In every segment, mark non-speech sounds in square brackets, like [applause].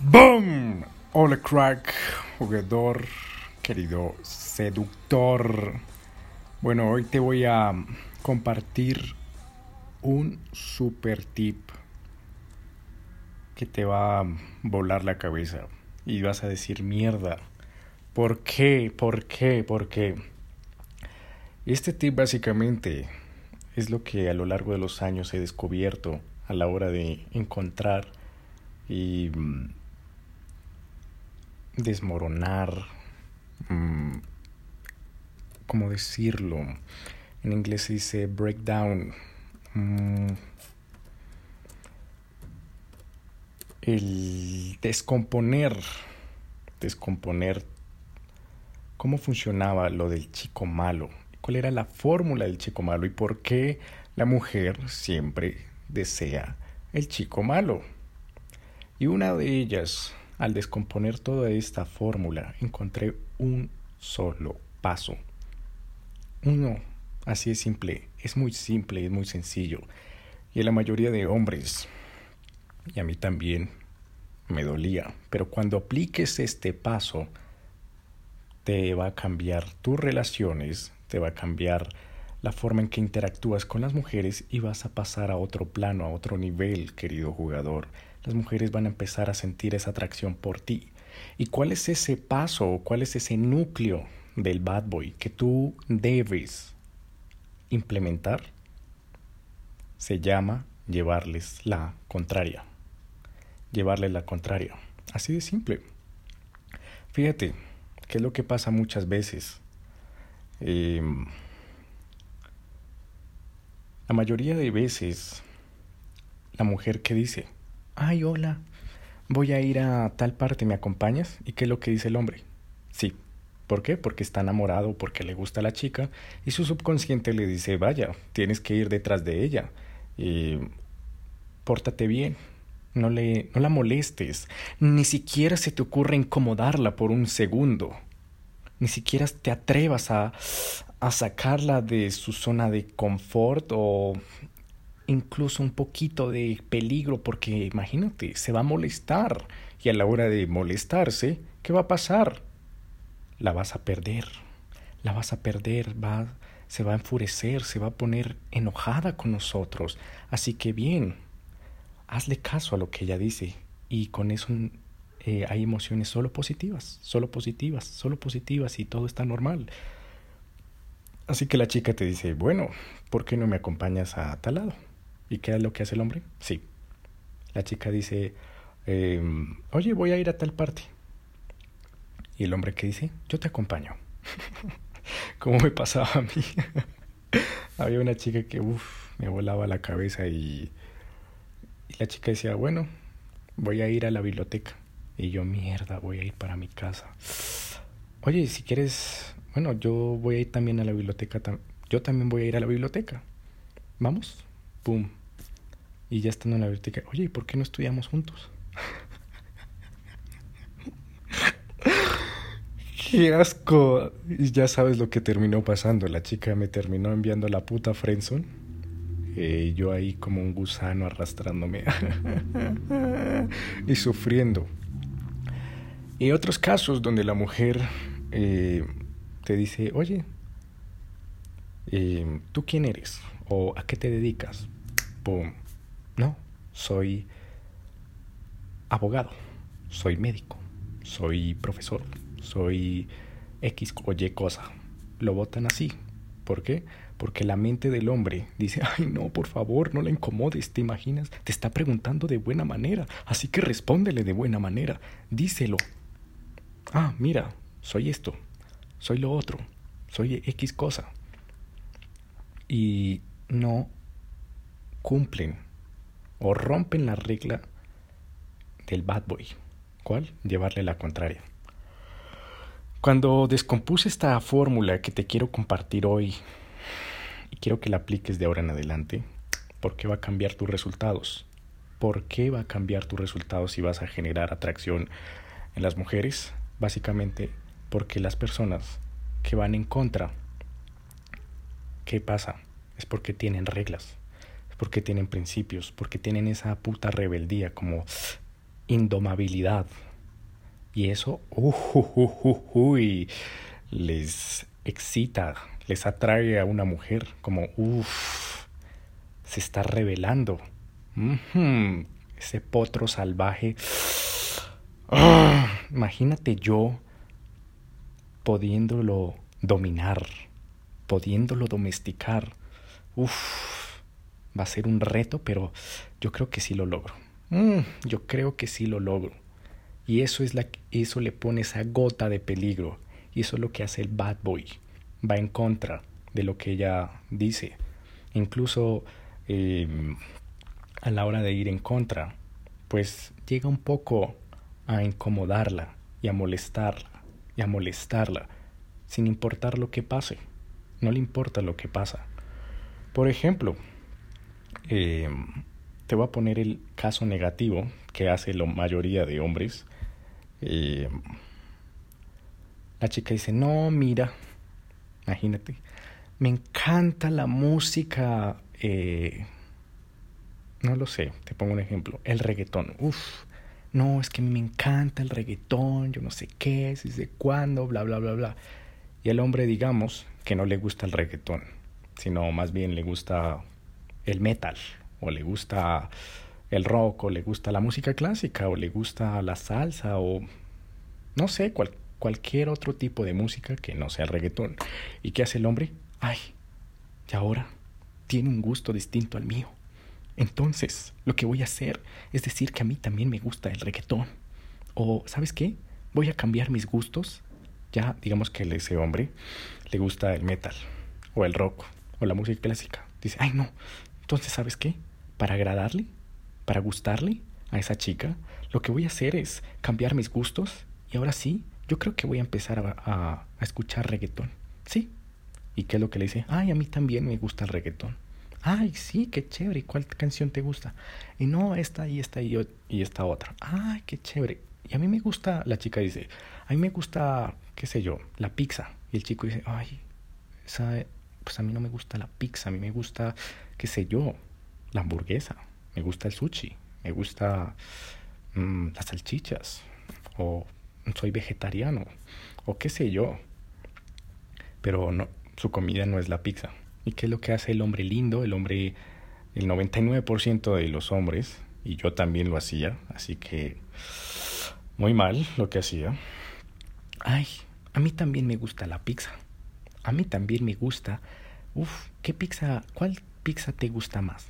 ¡Boom! Hola crack, jugador, querido seductor. Bueno, hoy te voy a compartir un super tip que te va a volar la cabeza y vas a decir mierda. ¿Por qué? ¿Por qué? ¿Por qué? Este tip básicamente es lo que a lo largo de los años he descubierto a la hora de encontrar y mm, desmoronar, mm, ¿cómo decirlo? En inglés se dice breakdown. mm, el descomponer, descomponer cómo funcionaba lo del chico malo, cuál era la fórmula del chico malo y por qué la mujer siempre desea el chico malo. Y una de ellas, al descomponer toda esta fórmula, encontré un solo paso. Uno, así de simple, es muy simple, es muy sencillo. Y a la mayoría de hombres, y a mí también, me dolía. Pero cuando apliques este paso, te va a cambiar tus relaciones, te va a cambiar la forma en que interactúas con las mujeres y vas a pasar a otro plano, a otro nivel, querido jugador. Las mujeres van a empezar a sentir esa atracción por ti. ¿Y cuál es ese paso, cuál es ese núcleo del bad boy que tú debes implementar? Se llama llevarles la contraria. Llevarles la contraria. Así de simple. Fíjate, ¿qué es lo que pasa muchas veces? Eh, la mayoría de veces, la mujer que dice, ay, hola, voy a ir a tal parte, ¿me acompañas? ¿Y qué es lo que dice el hombre? Sí. ¿Por qué? Porque está enamorado, porque le gusta la chica y su subconsciente le dice, vaya, tienes que ir detrás de ella. Y pórtate bien, no, le, no la molestes, ni siquiera se te ocurre incomodarla por un segundo, ni siquiera te atrevas a, a sacarla de su zona de confort o incluso un poquito de peligro porque imagínate, se va a molestar y a la hora de molestarse, ¿qué va a pasar? La vas a perder, la vas a perder, va, se va a enfurecer, se va a poner enojada con nosotros. Así que bien, hazle caso a lo que ella dice y con eso eh, hay emociones solo positivas, solo positivas, solo positivas y todo está normal. Así que la chica te dice, bueno, ¿por qué no me acompañas a tal lado? ¿Y qué es lo que hace el hombre? Sí. La chica dice, eh, oye, voy a ir a tal parte. Y el hombre que dice, yo te acompaño. [laughs] Como me pasaba a mí. [laughs] Había una chica que, uff, me volaba la cabeza y, y la chica decía, bueno, voy a ir a la biblioteca. Y yo, mierda, voy a ir para mi casa. Oye, si quieres, bueno, yo voy a ir también a la biblioteca. Yo también voy a ir a la biblioteca. ¿Vamos? Pum. Y ya estando en la biblioteca, oye, ¿y por qué no estudiamos juntos? [laughs] ¡Qué asco! Y ya sabes lo que terminó pasando. La chica me terminó enviando la puta Friendzone. Eh, yo ahí como un gusano arrastrándome [laughs] y sufriendo. Y otros casos donde la mujer eh, te dice, oye, eh, ¿tú quién eres? ¿O a qué te dedicas? Pum. No, soy abogado, soy médico, soy profesor, soy X o Y cosa. Lo votan así. ¿Por qué? Porque la mente del hombre dice, ay no, por favor, no la incomodes, ¿te imaginas? Te está preguntando de buena manera, así que respóndele de buena manera, díselo. Ah, mira, soy esto, soy lo otro, soy X cosa. Y no cumplen o rompen la regla del bad boy. ¿Cuál? Llevarle la contraria. Cuando descompuse esta fórmula que te quiero compartir hoy y quiero que la apliques de ahora en adelante, ¿por qué va a cambiar tus resultados? ¿Por qué va a cambiar tus resultados si vas a generar atracción en las mujeres? Básicamente porque las personas que van en contra ¿qué pasa? Es porque tienen reglas, es porque tienen principios, porque tienen esa puta rebeldía como indomabilidad. Y eso, uh, uh, uh, les excita, les atrae a una mujer como, uff, se está revelando. ese potro salvaje. Ah, imagínate yo pudiéndolo dominar, pudiéndolo domesticar. Uf, va a ser un reto, pero yo creo que sí lo logro. Mm, yo creo que sí lo logro. Y eso, es la, eso le pone esa gota de peligro. Y eso es lo que hace el bad boy. Va en contra de lo que ella dice. Incluso em, a la hora de ir en contra, pues llega un poco a incomodarla y a molestarla y a molestarla, sin importar lo que pase. No le importa lo que pasa. Por ejemplo, em, te voy a poner el caso negativo que hace la mayoría de hombres. Em, la chica dice, no, mira, imagínate, me encanta la música, eh, no lo sé, te pongo un ejemplo, el reggaetón, no, es que a mí me encanta el reggaetón, yo no sé qué, si sé cuándo, bla, bla, bla, bla. Y el hombre, digamos, que no le gusta el reggaetón, sino más bien le gusta el metal, o le gusta el rock, o le gusta la música clásica, o le gusta la salsa, o no sé, cualquier otro tipo de música que no sea el reggaetón. ¿Y qué hace el hombre? Ay, y ahora tiene un gusto distinto al mío. Entonces, lo que voy a hacer es decir que a mí también me gusta el reggaetón. O, ¿sabes qué? Voy a cambiar mis gustos. Ya, digamos que ese hombre le gusta el metal, o el rock, o la música clásica. Dice, ay no. Entonces, ¿sabes qué? Para agradarle, para gustarle a esa chica, lo que voy a hacer es cambiar mis gustos. Y ahora sí, yo creo que voy a empezar a, a escuchar reggaetón. Sí. ¿Y qué es lo que le dice? Ay, a mí también me gusta el reggaetón. Ay, sí, qué chévere. ¿Cuál canción te gusta? Y no, esta y esta y, y esta otra. Ay, qué chévere. Y a mí me gusta, la chica dice, a mí me gusta, qué sé yo, la pizza. Y el chico dice, ay, esa, pues a mí no me gusta la pizza, a mí me gusta, qué sé yo, la hamburguesa, me gusta el sushi, me gusta mmm, las salchichas, o soy vegetariano, o qué sé yo. Pero no, su comida no es la pizza. ¿Y qué es lo que hace el hombre lindo? El hombre, el 99% de los hombres, y yo también lo hacía, así que muy mal lo que hacía. Ay, a mí también me gusta la pizza. A mí también me gusta. Uf, ¿qué pizza? ¿Cuál pizza te gusta más?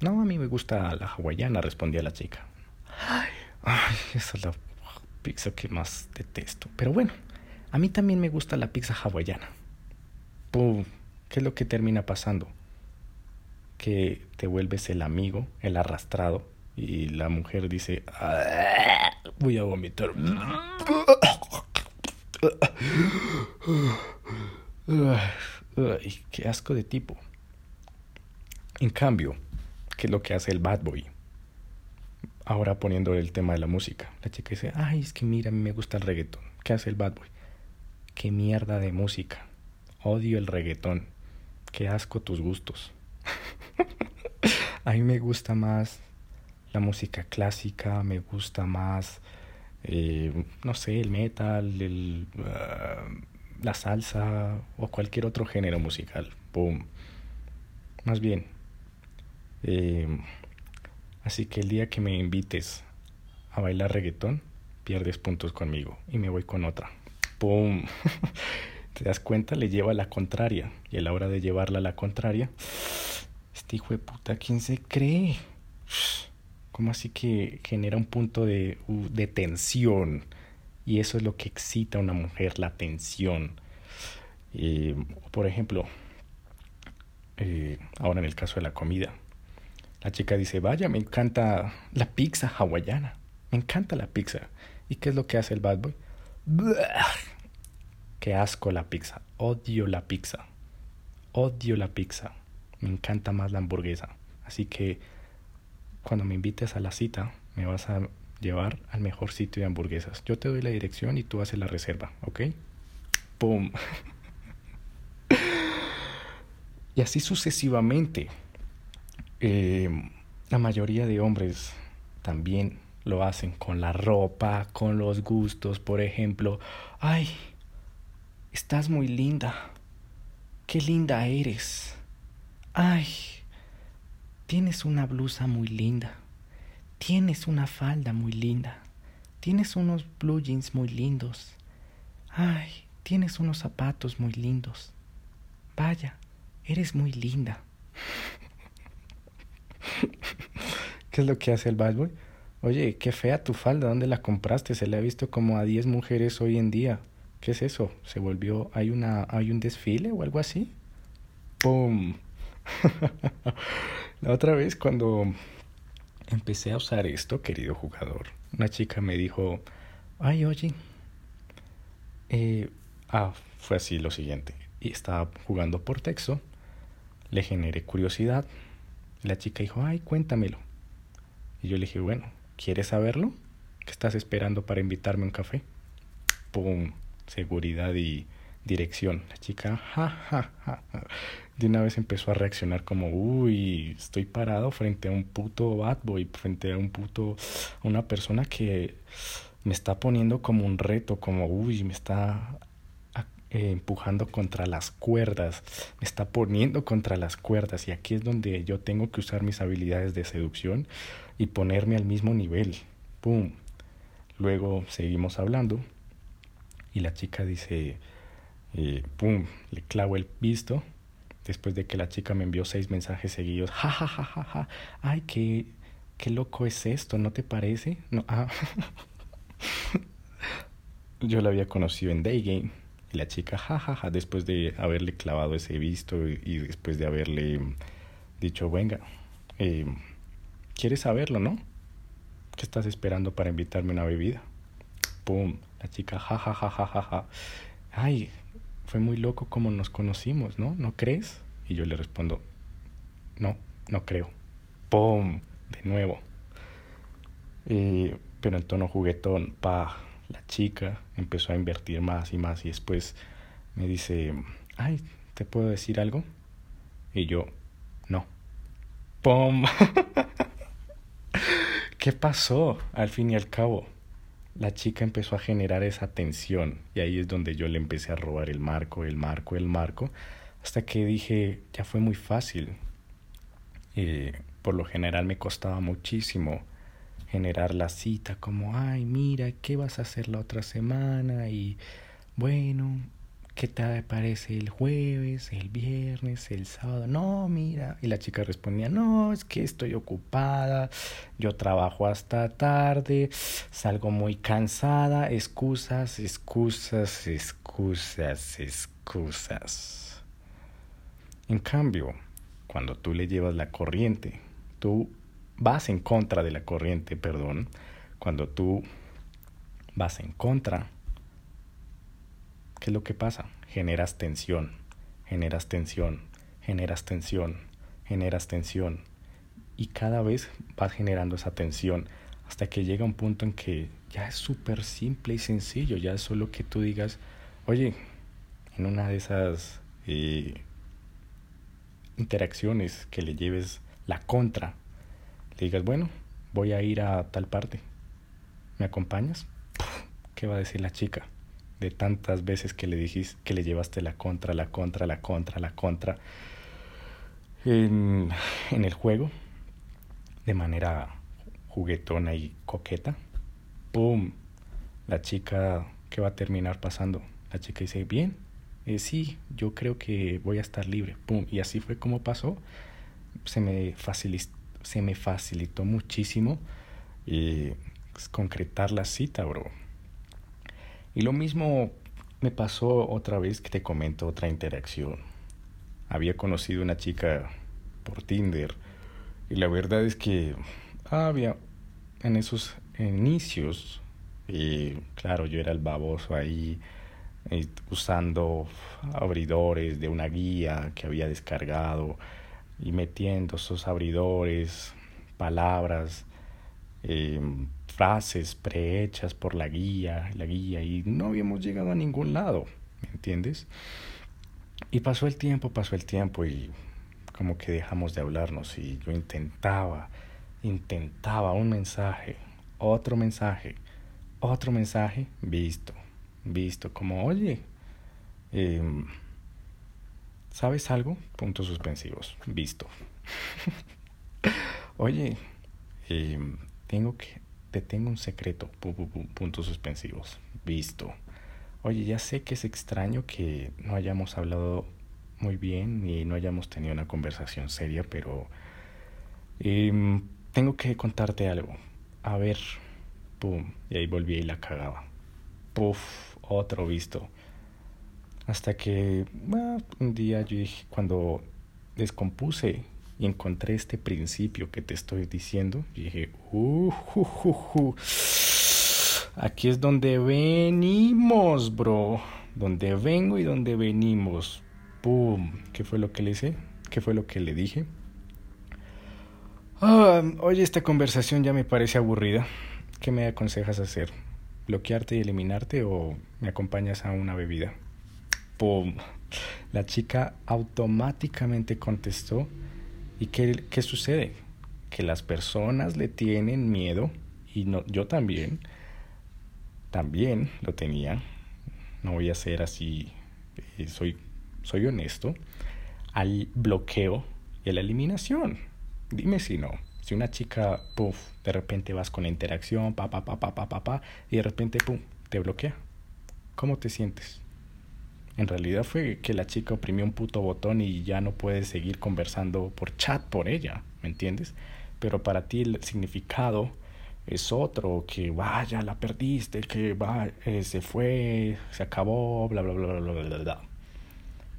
No, a mí me gusta la hawaiana, respondía la chica. Ay, esa es la pizza que más detesto. Pero bueno, a mí también me gusta la pizza hawaiana. Pum, ¿Qué es lo que termina pasando? Que te vuelves el amigo, el arrastrado, y la mujer dice, ah, voy a vomitar. Qué asco de tipo. En cambio, ¿qué es lo que hace el bad boy? Ahora poniendo el tema de la música. La chica dice, ay, es que mira, a mí me gusta el reggaetón. ¿Qué hace el bad boy? Qué mierda de música. Odio el reggaetón qué asco tus gustos. [laughs] a mí me gusta más la música clásica, me gusta más, eh, no sé, el metal, el, uh, la salsa o cualquier otro género musical. Boom. Más bien. Eh, así que el día que me invites a bailar reggaetón, pierdes puntos conmigo y me voy con otra. ¡Pum! [laughs] te das cuenta, le lleva a la contraria. Y a la hora de llevarla a la contraria, este hijo de puta, ¿quién se cree? ¿Cómo así que genera un punto de, de tensión? Y eso es lo que excita a una mujer, la tensión. Eh, por ejemplo, eh, ahora en el caso de la comida, la chica dice, vaya, me encanta la pizza hawaiana, me encanta la pizza. ¿Y qué es lo que hace el bad boy? Qué asco la pizza. Odio la pizza. Odio la pizza. Me encanta más la hamburguesa. Así que cuando me invites a la cita, me vas a llevar al mejor sitio de hamburguesas. Yo te doy la dirección y tú haces la reserva, ¿ok? ¡Pum! [laughs] Y así sucesivamente. Eh, la mayoría de hombres también lo hacen con la ropa, con los gustos, por ejemplo. Ay, estás muy linda. Qué linda eres. Ay, tienes una blusa muy linda. Tienes una falda muy linda. Tienes unos blue jeans muy lindos. Ay, tienes unos zapatos muy lindos. Vaya, eres muy linda. [laughs] ¿Qué es lo que hace el bad boy? Oye, qué fea tu falda, ¿dónde la compraste? Se le ha visto como a 10 mujeres hoy en día. ¿Qué es eso? ¿Se volvió, hay una, hay un desfile o algo así? ¡Pum! [laughs] la otra vez cuando empecé a usar esto, querido jugador, una chica me dijo, ay, oye, eh, ah, fue así lo siguiente, y estaba jugando por texto, le generé curiosidad, la chica dijo, ay, cuéntamelo, y yo le dije, bueno, ¿quieres saberlo? ¿Qué estás esperando para invitarme a un café? ¡Pum! Seguridad y dirección. La chica, ja, ja, ja, de una vez empezó a reaccionar como, uy, estoy parado frente a un puto bad boy, frente a un puto, a una persona que me está poniendo como un reto, como, uy, me está eh, empujando contra las cuerdas, me está poniendo contra las cuerdas y aquí es donde yo tengo que usar mis habilidades de seducción y ponerme al mismo nivel. ¡Pum! Luego seguimos hablando y la chica dice, eh, ¡pum! Le clavo el visto después de que la chica me envió seis mensajes seguidos. ¡Ja, ja, ja, ja, ja! ¡Ay, qué, qué loco es esto! ¿No te parece? No, ah. [laughs] Yo la había conocido en Day Game y la chica, jajaja, ja, ja, después de haberle clavado ese visto y, después de haberle dicho, venga, eh, ¿quieres saberlo, no? ¿Qué estás esperando para invitarme una bebida? ¡Pum! La chica, jajaja, ja, ja, ja, Ay, fue muy loco como nos conocimos, ¿no? ¿No crees? Y yo le respondo, no, no creo. ¡Pum! De nuevo. Eh, pero en tono juguetón, pa, la chica empezó a invertir más y más y después me dice, ay, ¿te puedo decir algo? Y yo, no. ¡Pum! [laughs] ¿Qué pasó al fin y al cabo? La chica empezó a generar esa tensión y ahí es donde yo le empecé a robar el marco, el marco, el marco, hasta que dije, ya fue muy fácil. Eh, por lo general me costaba muchísimo generar la cita, como, ay, mira, ¿qué vas a hacer la otra semana? Y bueno, ¿qué te parece el jueves, el viernes, el sábado? No, mira. Y la chica respondía, no, es que estoy ocupada, yo trabajo hasta tarde, salgo muy cansada, excusas, excusas, excusas, excusas. En cambio, cuando tú le llevas la corriente, tú vas en contra de la corriente, perdón, cuando tú vas en contra, ¿qué es lo que pasa? Generas tensión, generas tensión, generas tensión, generas tensión. Y cada vez vas generando esa tensión hasta que llega un punto en que ya es súper simple y sencillo, ya es solo que tú digas, oye, en una de esas eh, interacciones que le lleves la contra le digas, bueno, voy a ir a tal parte, ¿me acompañas? ¿Qué va a decir la chica? De tantas veces que le dijiste que le llevaste la contra, la contra, la contra, la contra en, en el juego, de manera juguetona y coqueta. ¡Pum! La chica, ¿qué va a terminar pasando? La chica dice, bien, eh, sí, yo creo que voy a estar libre. ¡Pum! Y así fue como pasó. Se me facilitó se me facilitó muchísimo eh, concretar la cita, bro. Y lo mismo me pasó otra vez que te comento otra interacción. Había conocido una chica por Tinder y la verdad es que había en esos inicios, claro, yo era el baboso ahí eh, usando abridores de una guía que había descargado y metiendo esos abridores, palabras, eh, frases prehechas por la guía, la guía, y no habíamos llegado a ningún lado, ¿me entiendes? Y pasó el tiempo, pasó el tiempo y como que dejamos de hablarnos y yo intentaba, intentaba un mensaje, otro mensaje, otro mensaje, visto, visto, como, oye, eh, ¿sabes algo? Puntos suspensivos, visto. [laughs] oye, eh, tengo que, te tengo un secreto, pu, pu, pu, puntos suspensivos, visto. Oye, ya sé que es extraño que no hayamos hablado muy bien y no hayamos tenido una conversación seria, pero eh, tengo que contarte algo. A ver, pum, y ahí volví y la cagaba. Puf, otro visto. Hasta que bueno, un día yo dije, cuando descompuse y encontré este principio que te estoy diciendo, dije, uh, uh, uh, aquí es donde venimos, bro. Donde vengo y donde venimos. ¡Pum! ¿Qué fue lo que le? ¿Qué fue lo que le dije? Ah, oye, esta conversación ya me parece aburrida. ¿Qué me aconsejas hacer? ¿Bloquearte y eliminarte o me acompañas a una bebida? ¡Pum! La chica automáticamente contestó. ¿Y qué, qué sucede? Que las personas le tienen miedo, y no, yo también, también lo tenía. No voy a ser así, eh, soy soy honesto, al bloqueo y a la eliminación. Dime si no. Si una chica, puff, de repente vas con la interacción, pa, pa, pa, pa, pa, pa, pa, y de repente, pum, te bloquea. ¿Cómo te sientes? En realidad fue que la chica oprimió un puto botón y ya no puedes seguir conversando por chat por ella, ¿me entiendes? Pero para ti el significado es otro, que vaya, la perdiste, que va, eh, se fue, se acabó, bla, bla, bla, bla, bla, bla, bla.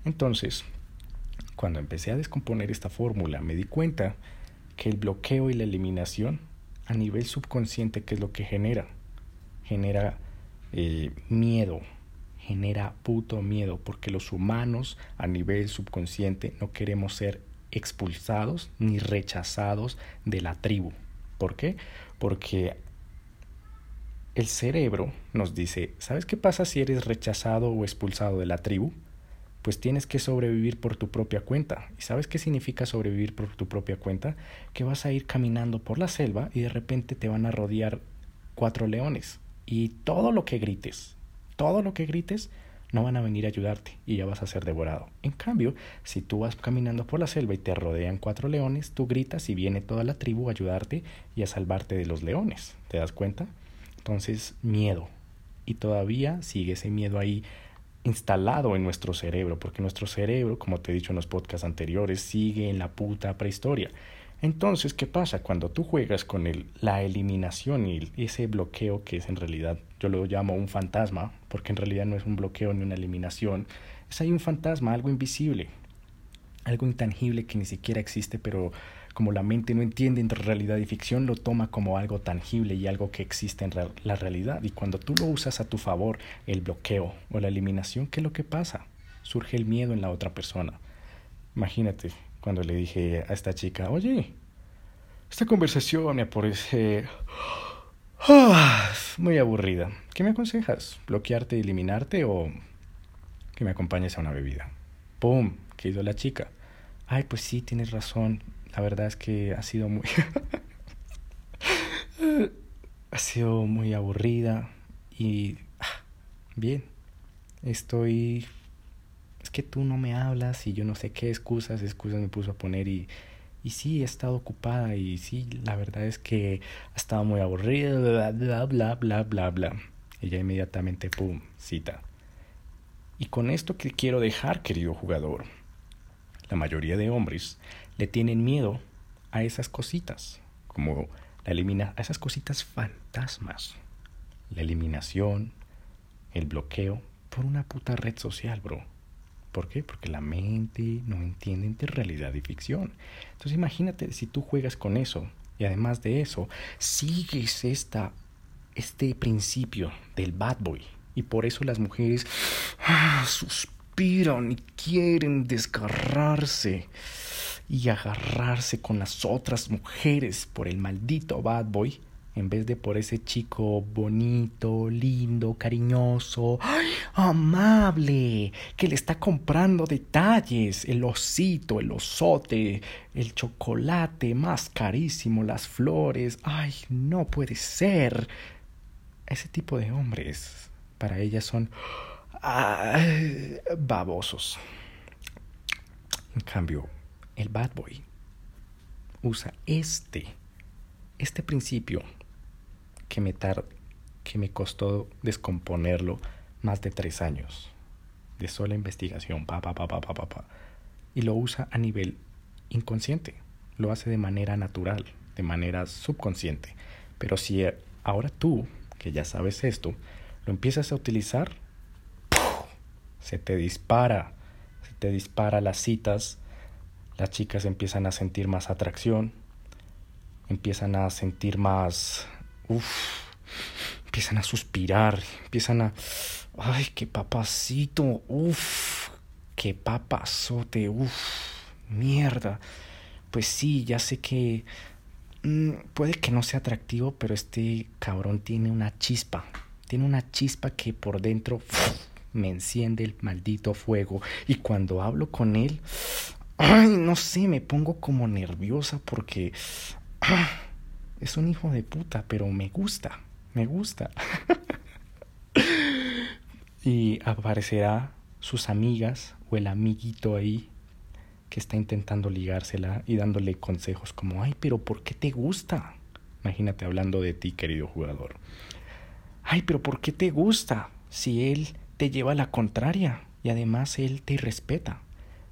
Entonces, cuando empecé a descomponer esta fórmula, me di cuenta que el bloqueo y la eliminación a nivel subconsciente, ¿qué es lo que genera? Genera eh, miedo, genera puto miedo, porque los humanos a nivel subconsciente no queremos ser expulsados ni rechazados de la tribu. ¿Por qué? Porque el cerebro nos dice, ¿sabes qué pasa si eres rechazado o expulsado de la tribu? pues tienes que sobrevivir por tu propia cuenta. ¿Y sabes qué significa sobrevivir por tu propia cuenta? Que vas a ir caminando por la selva y de repente te van a rodear cuatro leones. Y todo lo que grites, todo lo que grites, no van a venir a ayudarte y ya vas a ser devorado. En cambio, si tú vas caminando por la selva y te rodean cuatro leones, tú gritas y viene toda la tribu a ayudarte y a salvarte de los leones. ¿Te das cuenta? Entonces, miedo. Y todavía sigue ese miedo ahí instalado en nuestro cerebro, porque nuestro cerebro, como te he dicho en los podcasts anteriores, sigue en la puta prehistoria. Entonces, ¿qué pasa? Cuando tú juegas con el, la eliminación y ese bloqueo que es en realidad, yo lo llamo un fantasma, porque en realidad no es un bloqueo ni una eliminación, es ahí un fantasma, algo invisible, algo intangible que ni siquiera existe, pero como la mente no entiende entre realidad y ficción, lo toma como algo tangible y algo que existe en la realidad. Y cuando tú lo usas a tu favor, el bloqueo o la eliminación, ¿qué es lo que pasa? Surge el miedo en la otra persona. Imagínate cuando le dije a esta chica, oye, esta conversación me parece ah, muy aburrida. ¿Qué me aconsejas? ¿Bloquearte y eliminarte o que me acompañes a una bebida? ¡Pum! ¿Qué hizo la chica? Ay, pues sí, tienes razón la verdad es que ha sido muy... [laughs] ha sido muy aburrida y... Ah, bien, estoy... Es que tú no me hablas y yo no sé qué excusas, excusas me puso a poner y... Y sí, he estado ocupada y sí, la verdad es que ha estado muy aburrida, bla, bla, bla, bla, bla, bla. Ya inmediatamente, ¡pum!, cita. Y con esto que quiero dejar, querido jugador, la mayoría de hombres le tienen miedo a esas cositas, como la elimina a esas cositas fantasmas, la eliminación, el bloqueo por una puta red social, bro. ¿Por qué? Porque la mente no entiende entre realidad y ficción. Entonces imagínate si tú juegas con eso y además de eso sigues esta, este principio del bad boy y por eso las mujeres ah, suspiran y quieren desgarrarse y agarrarse con las otras mujeres por el maldito bad boy, en vez de por ese chico bonito, lindo, cariñoso, amable, que le está comprando detalles, el osito, el osote, el chocolate más carísimo, las flores, ay, no puede ser. Ese tipo de hombres para ella son babosos. En cambio, el bad boy usa este, este principio que me, tar que me costó descomponerlo más de tres años de sola investigación, pa, pa, pa, pa, pa, pa, y lo usa a nivel inconsciente, lo hace de manera natural, de manera subconsciente. Pero si ahora tú, que ya sabes esto, lo empiezas a utilizar, se te dispara, se te dispara las citas, las chicas empiezan a sentir más atracción, empiezan a sentir más, uff, empiezan a suspirar, empiezan a, ay, qué papacito, uff, qué papazote, uff, mierda. Pues sí, ya sé que mm, puede que no sea atractivo, pero este cabrón tiene una chispa, tiene una chispa que por dentro uf, me enciende el maldito fuego y cuando hablo con él, ay, no sé, me pongo como nerviosa porque ah, es un hijo de puta, pero me gusta, me gusta. [laughs] y aparecerá sus amigas o el amiguito ahí que está intentando ligársela y dándole consejos como, ay, pero ¿por qué te gusta? Imagínate hablando de ti, querido jugador. Ay, pero ¿por qué te gusta? Si él te lleva a la contraria y además él te respeta.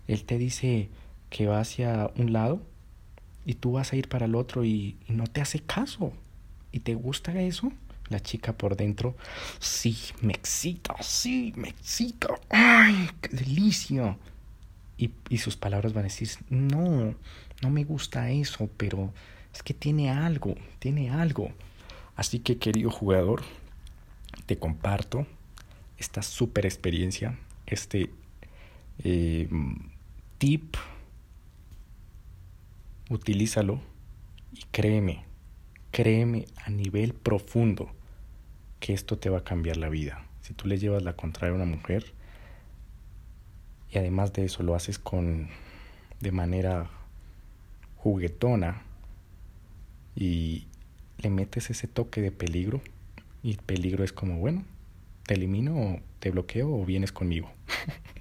Él te dice que va hacia un lado y tú vas a ir para el otro y, no te hace caso. ¿Y te gusta eso? La chica por dentro, sí, me excita, sí, me excita. ¡Ay, qué delicia! Y, y sus palabras van a decir, no, no me gusta eso, pero es que tiene algo, tiene algo. Así que querido jugador, te comparto esta super experiencia, este eh, tip, utilízalo y créeme, créeme a nivel profundo que esto te va a cambiar la vida. Si tú le llevas la contraria a una mujer y además de eso lo haces con de manera juguetona y le metes ese toque de peligro y el peligro es como, bueno, te elimino, te bloqueo o vienes conmigo. [laughs]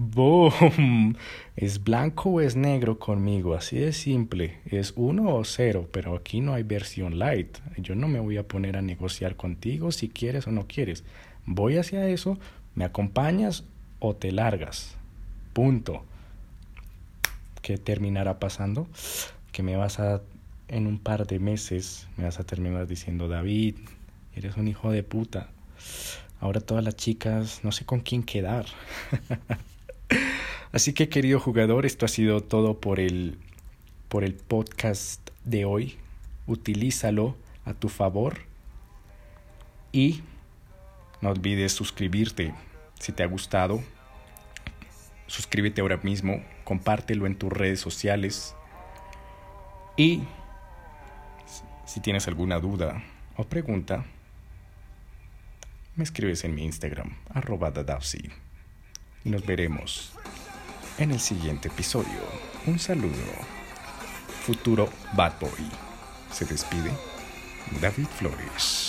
¡Boom! Es blanco o es negro conmigo, así de simple. Es uno o cero, pero aquí no hay versión light. Yo no me voy a poner a negociar contigo si quieres o no quieres. Voy hacia eso, me acompañas o te largas. Punto. ¿Qué terminará pasando? Que me vas a, en un par de meses, me vas a terminar diciendo, David, eres un hijo de puta. Ahora todas las chicas no sé con quién quedar. [laughs] Así que querido jugador, esto ha sido todo por el por el podcast de hoy. Utilízalo a tu favor y no olvides suscribirte si te ha gustado. Suscríbete ahora mismo, compártelo en tus redes sociales y si tienes alguna duda o pregunta, me escribes en mi Instagram, arroba dadavsi. Y nos veremos en el siguiente episodio. Un saludo. Futuro Bad Boy. Se despide David Flores.